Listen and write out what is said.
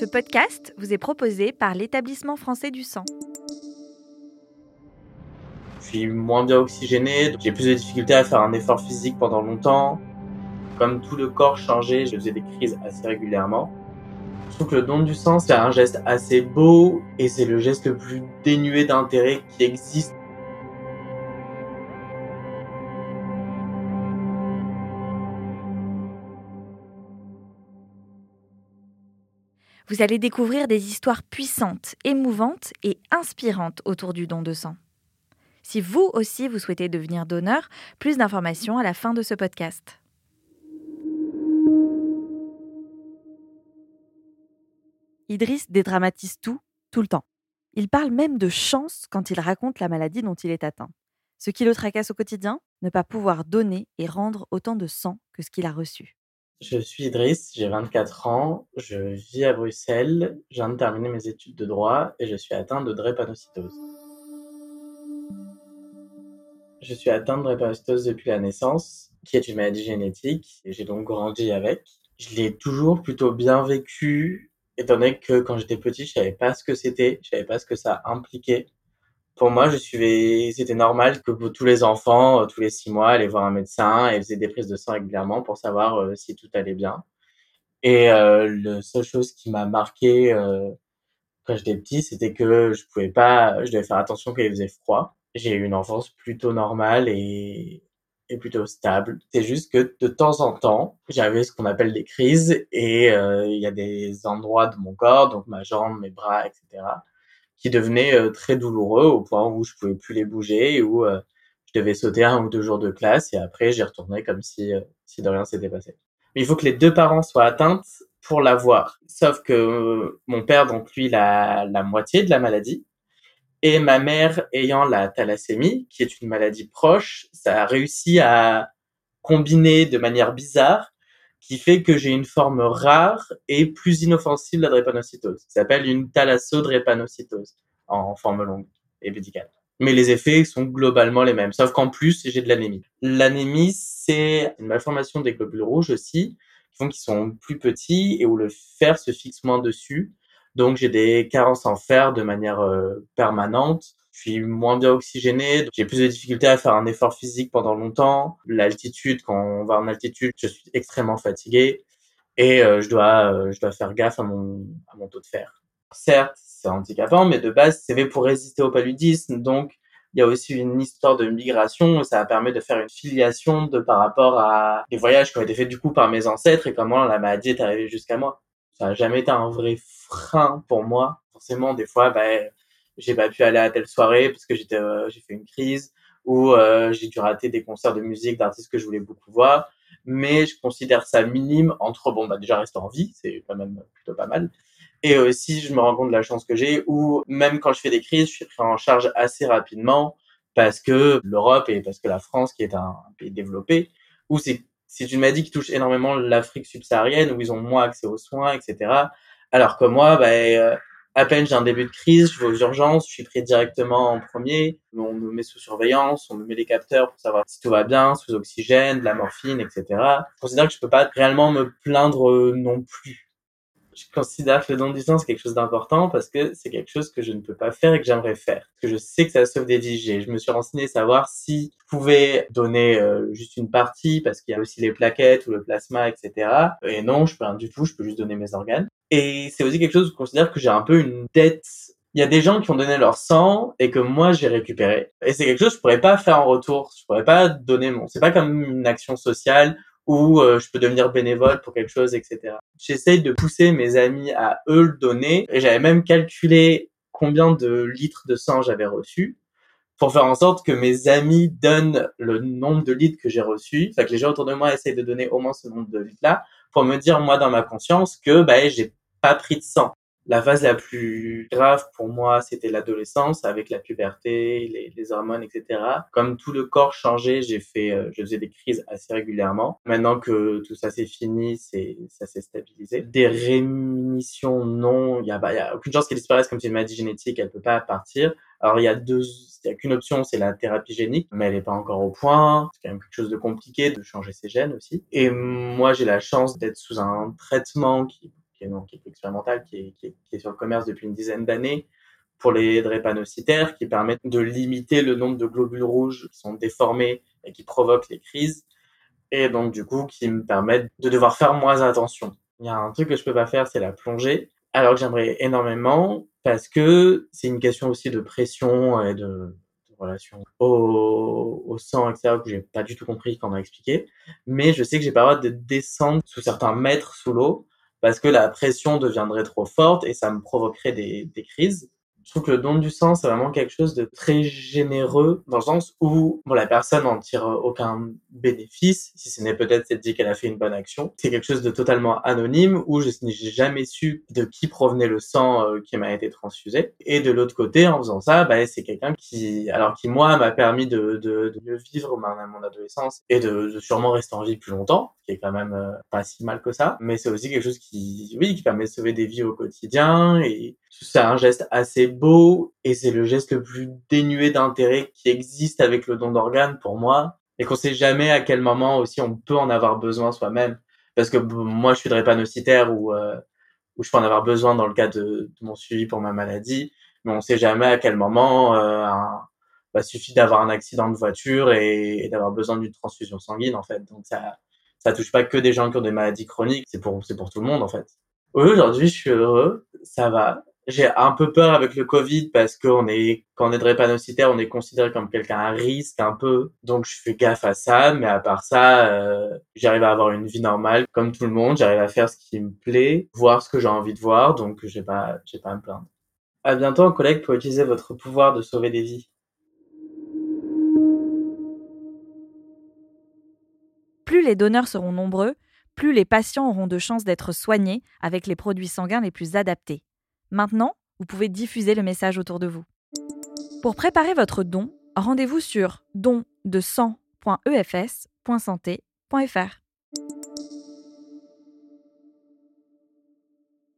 Ce podcast vous est proposé par l'établissement français du sang. Je suis moins bien oxygéné, j'ai plus de difficultés à faire un effort physique pendant longtemps. Comme tout le corps changeait, je faisais des crises assez régulièrement. Je trouve que le don du sang, c'est un geste assez beau et c'est le geste le plus dénué d'intérêt qui existe. Vous allez découvrir des histoires puissantes, émouvantes et inspirantes autour du don de sang. Si vous aussi vous souhaitez devenir donneur, plus d'informations à la fin de ce podcast. Idriss dédramatise tout, tout le temps. Il parle même de chance quand il raconte la maladie dont il est atteint. Ce qui le tracasse au quotidien, ne pas pouvoir donner et rendre autant de sang que ce qu'il a reçu. Je suis Idriss, j'ai 24 ans, je vis à Bruxelles, je viens de terminer mes études de droit et je suis atteint de drépanocytose. Je suis atteint de drépanocytose depuis la naissance, qui est une maladie génétique, et j'ai donc grandi avec. Je l'ai toujours plutôt bien vécu, étant donné que quand j'étais petit, je savais pas ce que c'était, je savais pas ce que ça impliquait. Pour moi, je suivais, c'était normal que tous les enfants, euh, tous les six mois, allaient voir un médecin et faisaient des prises de sang régulièrement pour savoir euh, si tout allait bien. Et euh, la seule chose qui m'a marqué euh, quand j'étais petit, c'était que je pouvais pas, je devais faire attention quand il faisait froid. J'ai eu une enfance plutôt normale et, et plutôt stable. C'est juste que de temps en temps, j'avais ce qu'on appelle des crises et euh, il y a des endroits de mon corps, donc ma jambe, mes bras, etc., qui devenaient euh, très douloureux au point où je pouvais plus les bouger ou euh, je devais sauter un ou deux jours de classe et après j'y retournais comme si euh, si de rien s'était passé. Mais il faut que les deux parents soient atteints pour l'avoir. Sauf que euh, mon père donc lui il a la moitié de la maladie et ma mère ayant la thalassémie qui est une maladie proche, ça a réussi à combiner de manière bizarre qui fait que j'ai une forme rare et plus inoffensive de la drépanocytose. Ça s'appelle une thalassodrépanocytose en forme longue et médicale. Mais les effets sont globalement les mêmes, sauf qu'en plus, j'ai de l'anémie. L'anémie, c'est une malformation des globules rouges aussi, qui font qu'ils sont plus petits et où le fer se fixe moins dessus. Donc, j'ai des carences en fer de manière euh, permanente suis moins bien oxygéné, j'ai plus de difficultés à faire un effort physique pendant longtemps. L'altitude, quand on va en altitude, je suis extrêmement fatigué et euh, je dois euh, je dois faire gaffe à mon taux de fer. Certes, c'est handicapant, mais de base, c'est fait pour résister au paludisme, donc il y a aussi une histoire de migration, ça permet de faire une filiation par rapport à des voyages qui ont été faits du coup par mes ancêtres et comment la maladie est arrivée jusqu'à moi. Ça n'a jamais été un vrai frein pour moi. Forcément, des fois, ben, j'ai pas pu aller à telle soirée parce que j'étais euh, j'ai fait une crise ou euh, j'ai dû rater des concerts de musique d'artistes que je voulais beaucoup voir. Mais je considère ça minime entre bon bah déjà rester en vie c'est quand même plutôt pas mal. Et aussi je me rends compte de la chance que j'ai où même quand je fais des crises je suis pris en charge assez rapidement parce que l'Europe et parce que la France qui est un pays développé où c'est c'est une maladie qui touche énormément l'Afrique subsaharienne où ils ont moins accès aux soins etc alors que moi bah, à peine j'ai un début de crise, je vais aux urgences, je suis pris directement en premier, on me met sous surveillance, on me met les capteurs pour savoir si tout va bien, sous oxygène, de la morphine, etc. Je considère que je peux pas réellement me plaindre euh, non plus. Je considère que le don du sang c'est quelque chose d'important parce que c'est quelque chose que je ne peux pas faire et que j'aimerais faire. Parce que je sais que ça sauve des vies. Je me suis renseigné savoir si je pouvais donner euh, juste une partie parce qu'il y a aussi les plaquettes ou le plasma, etc. Et non, je peux rien du tout, je peux juste donner mes organes. Et c'est aussi quelque chose où je considère que j'ai un peu une dette. Il y a des gens qui ont donné leur sang et que moi j'ai récupéré. Et c'est quelque chose que je pourrais pas faire en retour. Je pourrais pas donner mon. C'est pas comme une action sociale où euh, je peux devenir bénévole pour quelque chose, etc. J'essaye de pousser mes amis à eux le donner. Et j'avais même calculé combien de litres de sang j'avais reçu pour faire en sorte que mes amis donnent le nombre de litres que j'ai reçu. Enfin, que les gens autour de moi essayent de donner au moins ce nombre de litres-là pour me dire, moi, dans ma conscience, que bah, j'ai pas pris de sang. La phase la plus grave pour moi, c'était l'adolescence avec la puberté, les, hormones, etc. Comme tout le corps changeait, j'ai fait, euh, je faisais des crises assez régulièrement. Maintenant que tout ça c'est fini, c'est, ça s'est stabilisé. Des rémissions, non. Il y a, bah, y a aucune chance qu'elle disparaisse comme c'est une maladie génétique, elle peut pas partir. Alors il y a deux, il y a qu'une option, c'est la thérapie génique, mais elle n'est pas encore au point. C'est quand même quelque chose de compliqué de changer ses gènes aussi. Et moi, j'ai la chance d'être sous un traitement qui qui est expérimentale qui est, qui, est, sur le commerce depuis une dizaine d'années pour les drépanocytaires qui permettent de limiter le nombre de globules rouges qui sont déformés et qui provoquent les crises et donc du coup qui me permettent de devoir faire moins attention. Il y a un truc que je peux pas faire, c'est la plongée, alors que j'aimerais énormément parce que c'est une question aussi de pression et de, relation au, au, sang, etc., que j'ai pas du tout compris quand on m'a expliqué. Mais je sais que j'ai pas le droit de descendre sous certains mètres sous l'eau parce que la pression deviendrait trop forte et ça me provoquerait des, crises je trouve que le don du sang, c'est vraiment quelque chose de très généreux, dans le sens où bon, la personne n'en tire aucun bénéfice, si ce n'est peut-être cette dit qu'elle a fait une bonne action. C'est quelque chose de totalement anonyme, où je n'ai jamais su de qui provenait le sang euh, qui m'a été transfusé. Et de l'autre côté, en faisant ça, bah, c'est quelqu'un qui, alors qui moi, m'a permis de, mieux vivre ma, mon adolescence et de, de, sûrement rester en vie plus longtemps, qui est quand même euh, pas si mal que ça. Mais c'est aussi quelque chose qui, oui, qui permet de sauver des vies au quotidien et c'est un geste assez beau et c'est le geste le plus dénué d'intérêt qui existe avec le don d'organes pour moi et qu'on sait jamais à quel moment aussi on peut en avoir besoin soi-même. Parce que moi je suis drépanocytaire ou euh, ou je peux en avoir besoin dans le cas de, mon suivi pour ma maladie mais on sait jamais à quel moment euh, un, bah, suffit d'avoir un accident de voiture et, d'avoir besoin d'une transfusion sanguine en fait. Donc ça ça touche pas que des gens qui ont des maladies chroniques c'est pour c'est pour tout le monde en fait. Aujourd'hui je suis heureux ça va j'ai un peu peur avec le Covid parce qu'on est, quand on est drépanocytaire, on est considéré comme quelqu'un à risque un peu. Donc, je fais gaffe à ça. Mais à part ça, euh, j'arrive à avoir une vie normale comme tout le monde. J'arrive à faire ce qui me plaît, voir ce que j'ai envie de voir. Donc, j'ai pas, j'ai pas à me plaindre. À bientôt, collègue, pour utiliser votre pouvoir de sauver des vies. Plus les donneurs seront nombreux, plus les patients auront de chances d'être soignés avec les produits sanguins les plus adaptés. Maintenant, vous pouvez diffuser le message autour de vous. Pour préparer votre don, rendez-vous sur dondesang.efs.santé.fr.